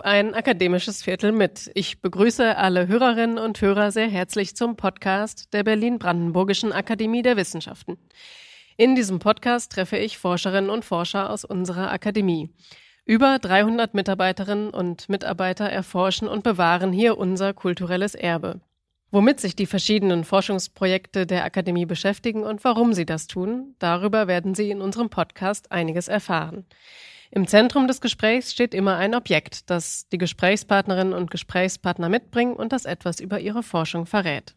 ein akademisches Viertel mit. Ich begrüße alle Hörerinnen und Hörer sehr herzlich zum Podcast der Berlin-Brandenburgischen Akademie der Wissenschaften. In diesem Podcast treffe ich Forscherinnen und Forscher aus unserer Akademie. Über 300 Mitarbeiterinnen und Mitarbeiter erforschen und bewahren hier unser kulturelles Erbe. Womit sich die verschiedenen Forschungsprojekte der Akademie beschäftigen und warum sie das tun, darüber werden Sie in unserem Podcast einiges erfahren. Im Zentrum des Gesprächs steht immer ein Objekt, das die Gesprächspartnerinnen und Gesprächspartner mitbringen und das etwas über ihre Forschung verrät.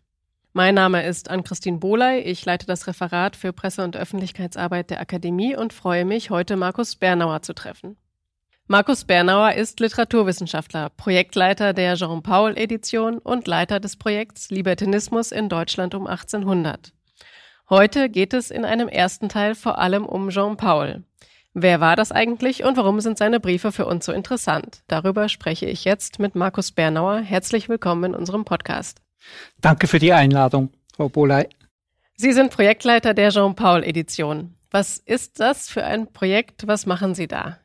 Mein Name ist Ann-Christine Bohley. Ich leite das Referat für Presse- und Öffentlichkeitsarbeit der Akademie und freue mich, heute Markus Bernauer zu treffen. Markus Bernauer ist Literaturwissenschaftler, Projektleiter der Jean-Paul-Edition und Leiter des Projekts Libertinismus in Deutschland um 1800. Heute geht es in einem ersten Teil vor allem um Jean-Paul. Wer war das eigentlich und warum sind seine Briefe für uns so interessant? Darüber spreche ich jetzt mit Markus Bernauer. Herzlich willkommen in unserem Podcast. Danke für die Einladung, Frau Boley. Sie sind Projektleiter der Jean-Paul-Edition. Was ist das für ein Projekt? Was machen Sie da?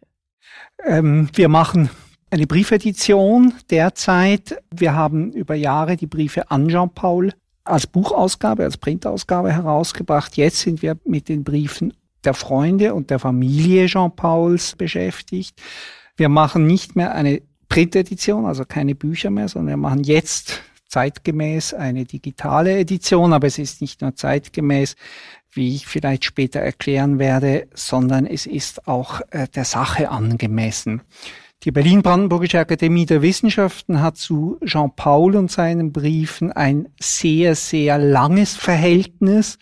Ähm, wir machen eine Briefedition derzeit. Wir haben über Jahre die Briefe an Jean-Paul als Buchausgabe, als Printausgabe herausgebracht. Jetzt sind wir mit den Briefen der Freunde und der Familie Jean-Pauls beschäftigt. Wir machen nicht mehr eine Printedition, also keine Bücher mehr, sondern wir machen jetzt zeitgemäß eine digitale Edition, aber es ist nicht nur zeitgemäß, wie ich vielleicht später erklären werde, sondern es ist auch äh, der Sache angemessen. Die Berlin-Brandenburgische Akademie der Wissenschaften hat zu Jean-Paul und seinen Briefen ein sehr, sehr langes Verhältnis.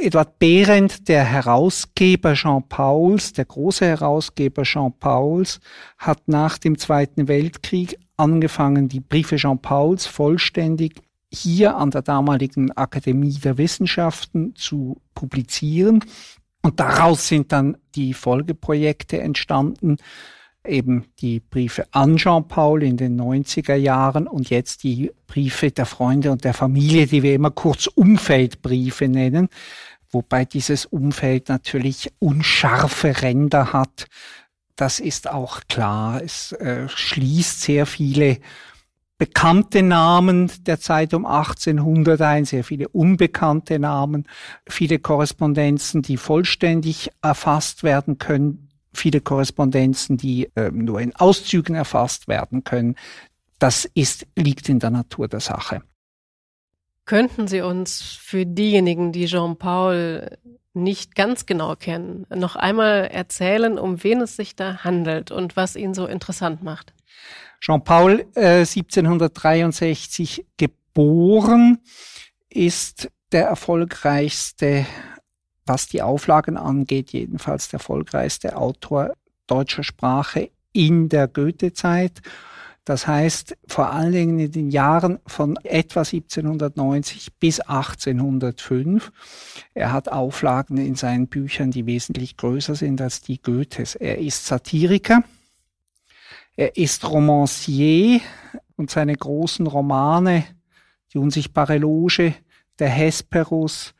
Edward Behrendt, der Herausgeber Jean-Pauls, der große Herausgeber Jean-Pauls, hat nach dem Zweiten Weltkrieg angefangen, die Briefe Jean-Pauls vollständig hier an der damaligen Akademie der Wissenschaften zu publizieren. Und daraus sind dann die Folgeprojekte entstanden, eben die Briefe an Jean-Paul in den 90er Jahren und jetzt die Briefe der Freunde und der Familie, die wir immer kurz Umfeldbriefe nennen, wobei dieses Umfeld natürlich unscharfe Ränder hat. Das ist auch klar. Es äh, schließt sehr viele bekannte Namen der Zeit um 1800 ein, sehr viele unbekannte Namen, viele Korrespondenzen, die vollständig erfasst werden können, viele Korrespondenzen, die äh, nur in Auszügen erfasst werden können. Das ist, liegt in der Natur der Sache. Könnten Sie uns für diejenigen, die Jean-Paul nicht ganz genau kennen, noch einmal erzählen, um wen es sich da handelt und was ihn so interessant macht? Jean-Paul, äh, 1763 geboren, ist der erfolgreichste, was die Auflagen angeht, jedenfalls der erfolgreichste Autor deutscher Sprache in der Goethe-Zeit. Das heißt, vor allen Dingen in den Jahren von etwa 1790 bis 1805. Er hat Auflagen in seinen Büchern, die wesentlich größer sind als die Goethes. Er ist Satiriker. Er ist Romancier und seine großen Romane, die unsichtbare Loge, der Hesperus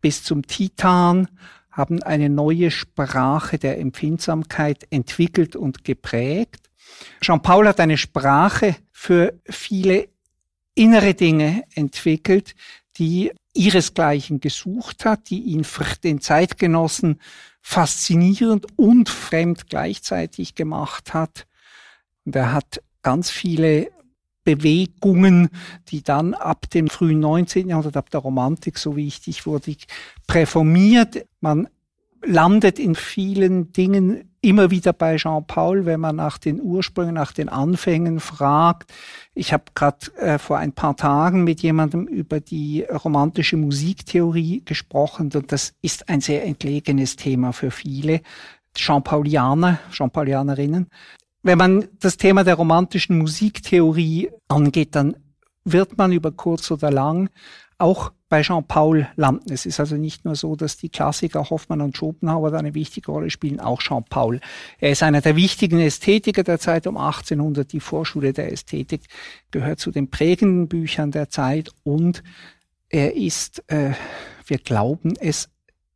bis zum Titan, haben eine neue Sprache der Empfindsamkeit entwickelt und geprägt. Jean-Paul hat eine Sprache für viele innere Dinge entwickelt, die ihresgleichen gesucht hat, die ihn für den Zeitgenossen faszinierend und fremd gleichzeitig gemacht hat. Und er hat ganz viele Bewegungen, die dann ab dem frühen 19. Jahrhundert, ab der Romantik so wichtig wurde, präformiert. Man landet in vielen Dingen immer wieder bei Jean-Paul, wenn man nach den Ursprüngen, nach den Anfängen fragt. Ich habe gerade äh, vor ein paar Tagen mit jemandem über die romantische Musiktheorie gesprochen und das ist ein sehr entlegenes Thema für viele Jean-Paulianer, Jean-Paulianerinnen. Wenn man das Thema der romantischen Musiktheorie angeht, dann wird man über kurz oder lang auch bei Jean-Paul landen. Es ist also nicht nur so, dass die Klassiker Hoffmann und Schopenhauer da eine wichtige Rolle spielen, auch Jean-Paul. Er ist einer der wichtigen Ästhetiker der Zeit um 1800. Die Vorschule der Ästhetik gehört zu den prägenden Büchern der Zeit und er ist, äh, wir glauben es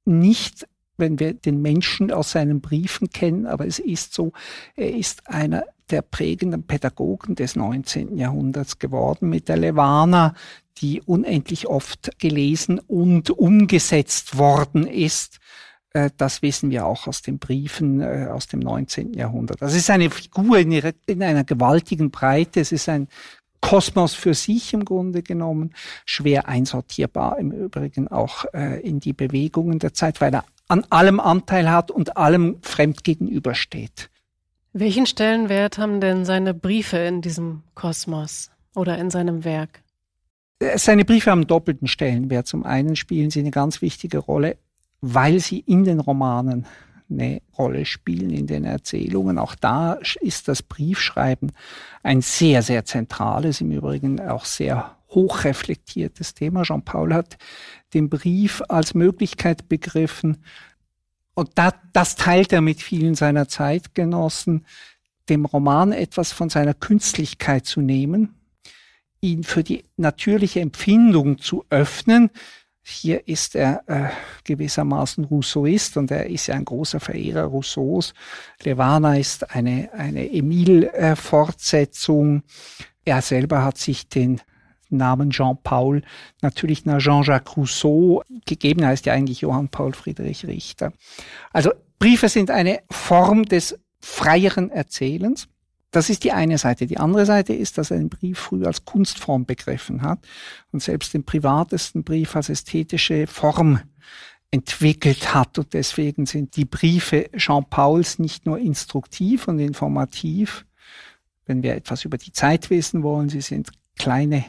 nicht wenn wir den Menschen aus seinen Briefen kennen, aber es ist so, er ist einer der prägenden Pädagogen des 19. Jahrhunderts geworden mit der Levana, die unendlich oft gelesen und umgesetzt worden ist. Äh, das wissen wir auch aus den Briefen äh, aus dem 19. Jahrhundert. Das ist eine Figur in, ihrer, in einer gewaltigen Breite. Es ist ein Kosmos für sich im Grunde genommen, schwer einsortierbar im Übrigen auch äh, in die Bewegungen der Zeit, weil er an allem Anteil hat und allem fremd gegenübersteht. Welchen Stellenwert haben denn seine Briefe in diesem Kosmos oder in seinem Werk? Seine Briefe haben doppelten Stellenwert. Zum einen spielen sie eine ganz wichtige Rolle, weil sie in den Romanen eine Rolle spielen, in den Erzählungen. Auch da ist das Briefschreiben ein sehr, sehr zentrales, im Übrigen auch sehr hochreflektiertes Thema. Jean-Paul hat den Brief als Möglichkeit begriffen, und da, das teilt er mit vielen seiner Zeitgenossen, dem Roman etwas von seiner Künstlichkeit zu nehmen, ihn für die natürliche Empfindung zu öffnen. Hier ist er äh, gewissermaßen Rousseauist und er ist ja ein großer Verehrer Rousseaus. Levana ist eine, eine Emile-Fortsetzung. er selber hat sich den Namen Jean-Paul natürlich nach Jean-Jacques Rousseau gegeben, heißt ja eigentlich Johann Paul Friedrich Richter. Also Briefe sind eine Form des freieren Erzählens. Das ist die eine Seite. Die andere Seite ist, dass er den Brief früh als Kunstform begriffen hat und selbst den privatesten Brief als ästhetische Form entwickelt hat. Und deswegen sind die Briefe Jean-Pauls nicht nur instruktiv und informativ, wenn wir etwas über die Zeit wissen wollen, sie sind kleine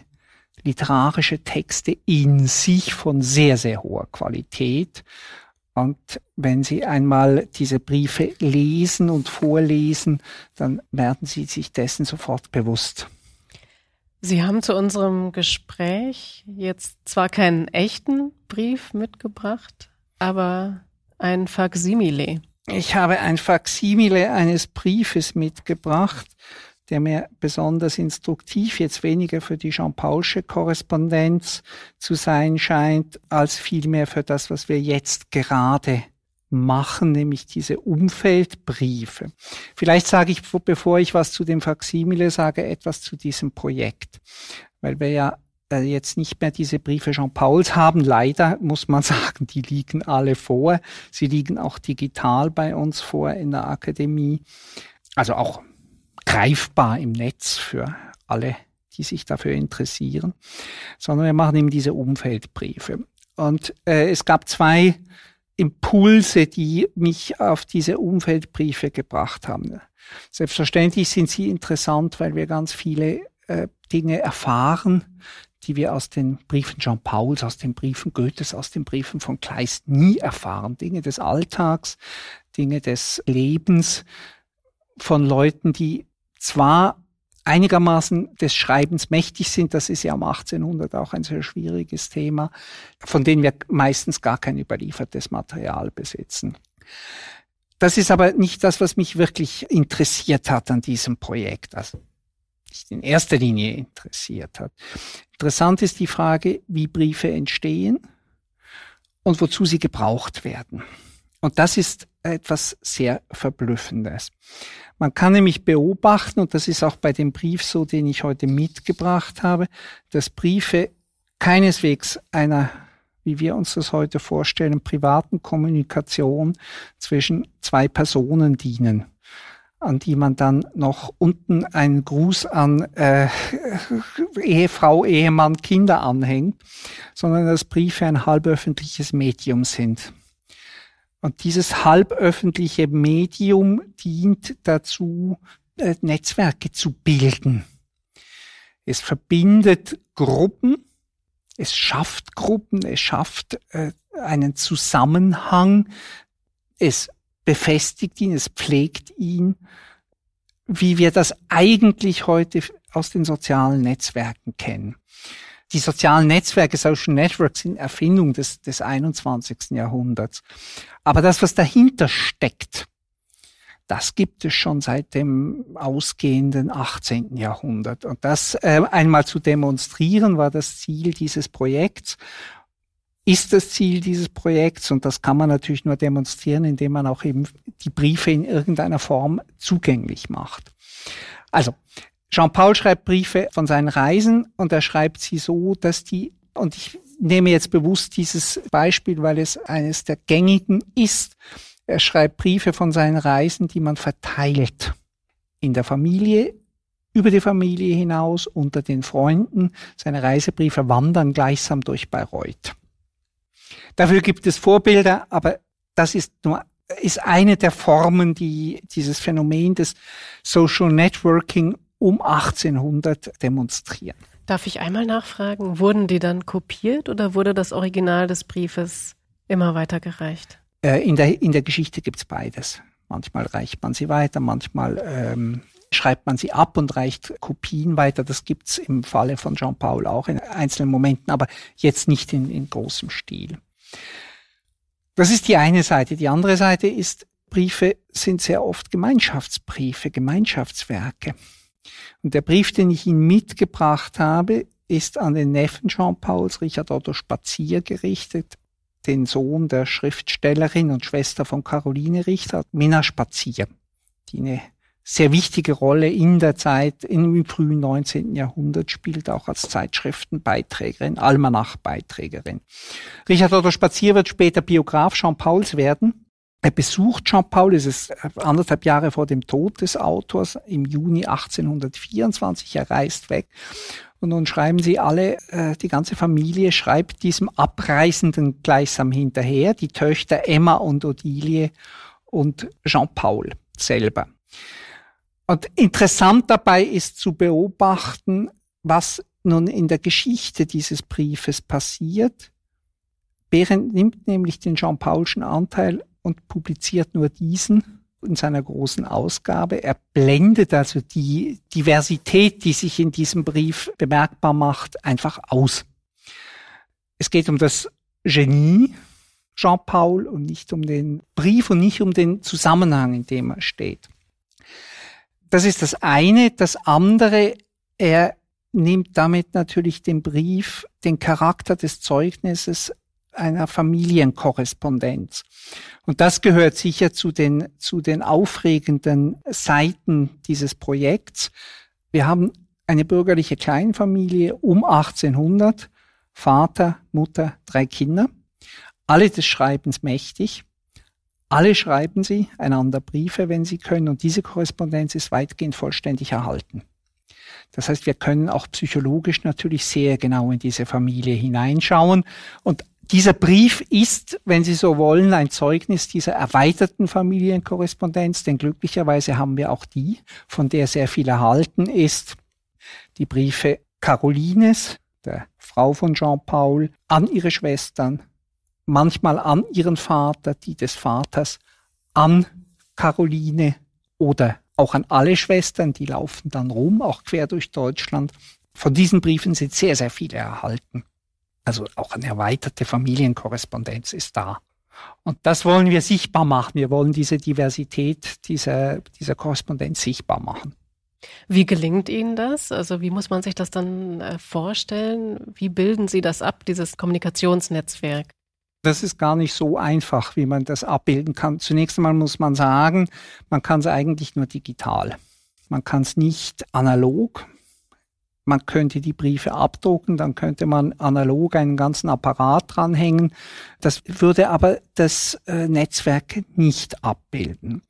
literarische Texte in sich von sehr, sehr hoher Qualität. Und wenn Sie einmal diese Briefe lesen und vorlesen, dann werden Sie sich dessen sofort bewusst. Sie haben zu unserem Gespräch jetzt zwar keinen echten Brief mitgebracht, aber ein Faksimile. Ich habe ein Faksimile eines Briefes mitgebracht der mir besonders instruktiv jetzt weniger für die Jean-Paulsche Korrespondenz zu sein scheint, als vielmehr für das, was wir jetzt gerade machen, nämlich diese Umfeldbriefe. Vielleicht sage ich, bevor ich was zu dem Faximile sage, etwas zu diesem Projekt, weil wir ja äh, jetzt nicht mehr diese Briefe Jean-Pauls haben. Leider muss man sagen, die liegen alle vor. Sie liegen auch digital bei uns vor in der Akademie. Also auch greifbar im Netz für alle, die sich dafür interessieren, sondern wir machen eben diese Umfeldbriefe. Und äh, es gab zwei Impulse, die mich auf diese Umfeldbriefe gebracht haben. Selbstverständlich sind sie interessant, weil wir ganz viele äh, Dinge erfahren, die wir aus den Briefen Jean Pauls, aus den Briefen Goethes, aus den Briefen von Kleist nie erfahren. Dinge des Alltags, Dinge des Lebens von Leuten, die zwar einigermaßen des Schreibens mächtig sind, das ist ja um 1800 auch ein sehr schwieriges Thema, von denen wir meistens gar kein überliefertes Material besitzen. Das ist aber nicht das, was mich wirklich interessiert hat an diesem Projekt, also nicht in erster Linie interessiert hat. Interessant ist die Frage, wie Briefe entstehen und wozu sie gebraucht werden. Und das ist etwas sehr Verblüffendes. Man kann nämlich beobachten, und das ist auch bei dem Brief so, den ich heute mitgebracht habe, dass Briefe keineswegs einer, wie wir uns das heute vorstellen, privaten Kommunikation zwischen zwei Personen dienen an die man dann noch unten einen Gruß an äh, Ehefrau, Ehemann, Kinder anhängt, sondern dass Briefe ein halböffentliches Medium sind. Und dieses halböffentliche Medium dient dazu, äh, Netzwerke zu bilden. Es verbindet Gruppen, es schafft Gruppen, es schafft äh, einen Zusammenhang, es befestigt ihn, es pflegt ihn, wie wir das eigentlich heute aus den sozialen Netzwerken kennen die sozialen Netzwerke, Social Networks sind Erfindung des, des 21. Jahrhunderts. Aber das, was dahinter steckt, das gibt es schon seit dem ausgehenden 18. Jahrhundert. Und das äh, einmal zu demonstrieren war das Ziel dieses Projekts. ist das Ziel dieses Projekts und das kann man natürlich nur demonstrieren, indem man auch eben die Briefe in irgendeiner Form zugänglich macht. Also, Jean-Paul schreibt Briefe von seinen Reisen und er schreibt sie so, dass die, und ich nehme jetzt bewusst dieses Beispiel, weil es eines der gängigen ist, er schreibt Briefe von seinen Reisen, die man verteilt in der Familie, über die Familie hinaus, unter den Freunden. Seine Reisebriefe wandern gleichsam durch Bayreuth. Dafür gibt es Vorbilder, aber das ist nur ist eine der Formen, die dieses Phänomen des Social Networking um 1800 demonstrieren. Darf ich einmal nachfragen, wurden die dann kopiert oder wurde das Original des Briefes immer weitergereicht? Äh, in, der, in der Geschichte gibt's beides. Manchmal reicht man sie weiter, manchmal ähm, schreibt man sie ab und reicht Kopien weiter. Das gibt's im Falle von Jean-Paul auch in einzelnen Momenten, aber jetzt nicht in, in großem Stil. Das ist die eine Seite. Die andere Seite ist, Briefe sind sehr oft Gemeinschaftsbriefe, Gemeinschaftswerke. Und der Brief, den ich Ihnen mitgebracht habe, ist an den Neffen Jean-Pauls, Richard Otto Spazier, gerichtet, den Sohn der Schriftstellerin und Schwester von Caroline Richter, Minna Spazier, die eine sehr wichtige Rolle in der Zeit, im frühen 19. Jahrhundert spielt, auch als Zeitschriftenbeiträgerin, Almanachbeiträgerin. Richard Otto Spazier wird später Biograf Jean Pauls werden. Er besucht Jean Paul, es ist anderthalb Jahre vor dem Tod des Autors, im Juni 1824. Er reist weg. Und nun schreiben sie alle, äh, die ganze Familie schreibt diesem Abreisenden gleichsam hinterher, die Töchter Emma und Odilie und Jean Paul selber. Und interessant dabei ist zu beobachten, was nun in der Geschichte dieses Briefes passiert. Behrendt nimmt nämlich den Jean-Paulschen Anteil und publiziert nur diesen in seiner großen Ausgabe. Er blendet also die Diversität, die sich in diesem Brief bemerkbar macht, einfach aus. Es geht um das Genie Jean-Paul und nicht um den Brief und nicht um den Zusammenhang, in dem er steht. Das ist das eine. Das andere, er nimmt damit natürlich den Brief, den Charakter des Zeugnisses einer Familienkorrespondenz. Und das gehört sicher zu den, zu den aufregenden Seiten dieses Projekts. Wir haben eine bürgerliche Kleinfamilie um 1800, Vater, Mutter, drei Kinder, alle des Schreibens mächtig. Alle schreiben sie einander Briefe, wenn sie können, und diese Korrespondenz ist weitgehend vollständig erhalten. Das heißt, wir können auch psychologisch natürlich sehr genau in diese Familie hineinschauen. Und dieser Brief ist, wenn Sie so wollen, ein Zeugnis dieser erweiterten Familienkorrespondenz, denn glücklicherweise haben wir auch die, von der sehr viel erhalten ist. Die Briefe Carolines, der Frau von Jean-Paul, an ihre Schwestern, manchmal an ihren Vater, die des Vaters, an Caroline oder auch an alle Schwestern, die laufen dann rum, auch quer durch Deutschland. Von diesen Briefen sind sehr, sehr viele erhalten. Also auch eine erweiterte Familienkorrespondenz ist da. Und das wollen wir sichtbar machen. Wir wollen diese Diversität dieser, dieser Korrespondenz sichtbar machen. Wie gelingt Ihnen das? Also wie muss man sich das dann äh, vorstellen? Wie bilden Sie das ab, dieses Kommunikationsnetzwerk? Das ist gar nicht so einfach, wie man das abbilden kann. Zunächst einmal muss man sagen, man kann es eigentlich nur digital. Man kann es nicht analog. Man könnte die Briefe abdrucken, dann könnte man analog einen ganzen Apparat dranhängen. Das würde aber das äh, Netzwerk nicht abbilden.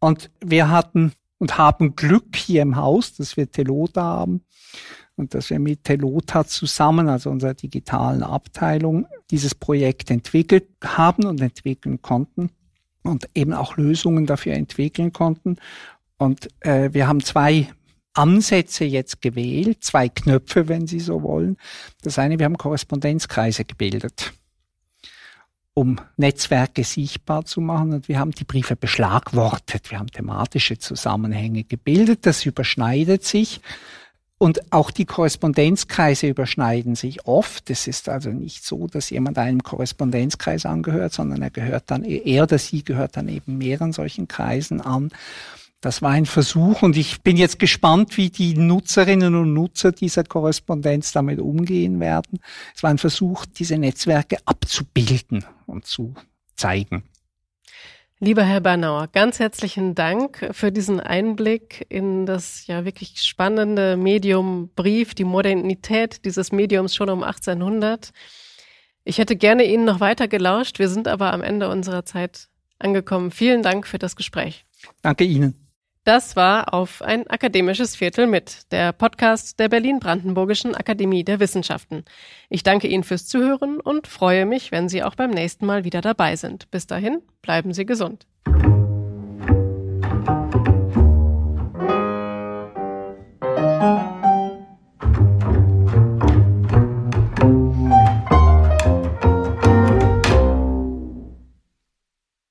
Und wir hatten und haben Glück hier im Haus, dass wir Telota haben und dass wir mit Telota zusammen, also unserer digitalen Abteilung, dieses Projekt entwickelt haben und entwickeln konnten und eben auch Lösungen dafür entwickeln konnten. Und äh, wir haben zwei Ansätze jetzt gewählt, zwei Knöpfe, wenn Sie so wollen. Das eine, wir haben Korrespondenzkreise gebildet, um Netzwerke sichtbar zu machen. Und wir haben die Briefe beschlagwortet. Wir haben thematische Zusammenhänge gebildet. Das überschneidet sich. Und auch die Korrespondenzkreise überschneiden sich oft. Es ist also nicht so, dass jemand einem Korrespondenzkreis angehört, sondern er gehört dann, er oder sie gehört dann eben mehreren solchen Kreisen an. Das war ein Versuch und ich bin jetzt gespannt, wie die Nutzerinnen und Nutzer dieser Korrespondenz damit umgehen werden. Es war ein Versuch, diese Netzwerke abzubilden und zu zeigen. Lieber Herr Bernauer, ganz herzlichen Dank für diesen Einblick in das ja wirklich spannende Medium Brief, die Modernität dieses Mediums schon um 1800. Ich hätte gerne Ihnen noch weiter gelauscht. Wir sind aber am Ende unserer Zeit angekommen. Vielen Dank für das Gespräch. Danke Ihnen. Das war auf ein akademisches Viertel mit, der Podcast der Berlin-Brandenburgischen Akademie der Wissenschaften. Ich danke Ihnen fürs Zuhören und freue mich, wenn Sie auch beim nächsten Mal wieder dabei sind. Bis dahin, bleiben Sie gesund.